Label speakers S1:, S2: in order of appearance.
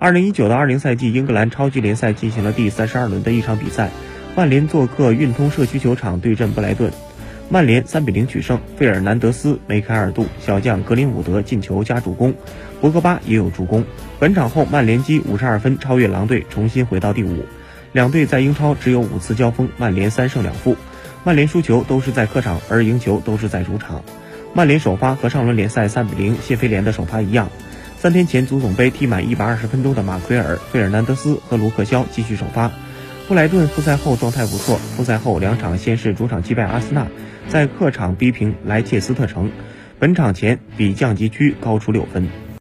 S1: 二零一九到二零赛季英格兰超级联赛进行了第三十二轮的一场比赛，曼联做客运通社区球场对阵布莱顿，曼联三比零取胜。费尔南德斯、梅开二度，小将格林伍德进球加助攻，博格巴也有助攻。本场后，曼联积五十二分，超越狼队，重新回到第五。两队在英超只有五次交锋，曼联三胜两负。曼联输球都是在客场，而赢球都是在主场。曼联首发和上轮联赛三比零谢菲联的首发一样。三天前，足总杯踢满一百二十分钟的马奎尔、费尔南德斯和卢克肖继续首发。布莱顿复赛后状态不错，复赛后两场先是主场击败阿森纳，在客场逼平莱切斯特城，本场前比降级区高出六分。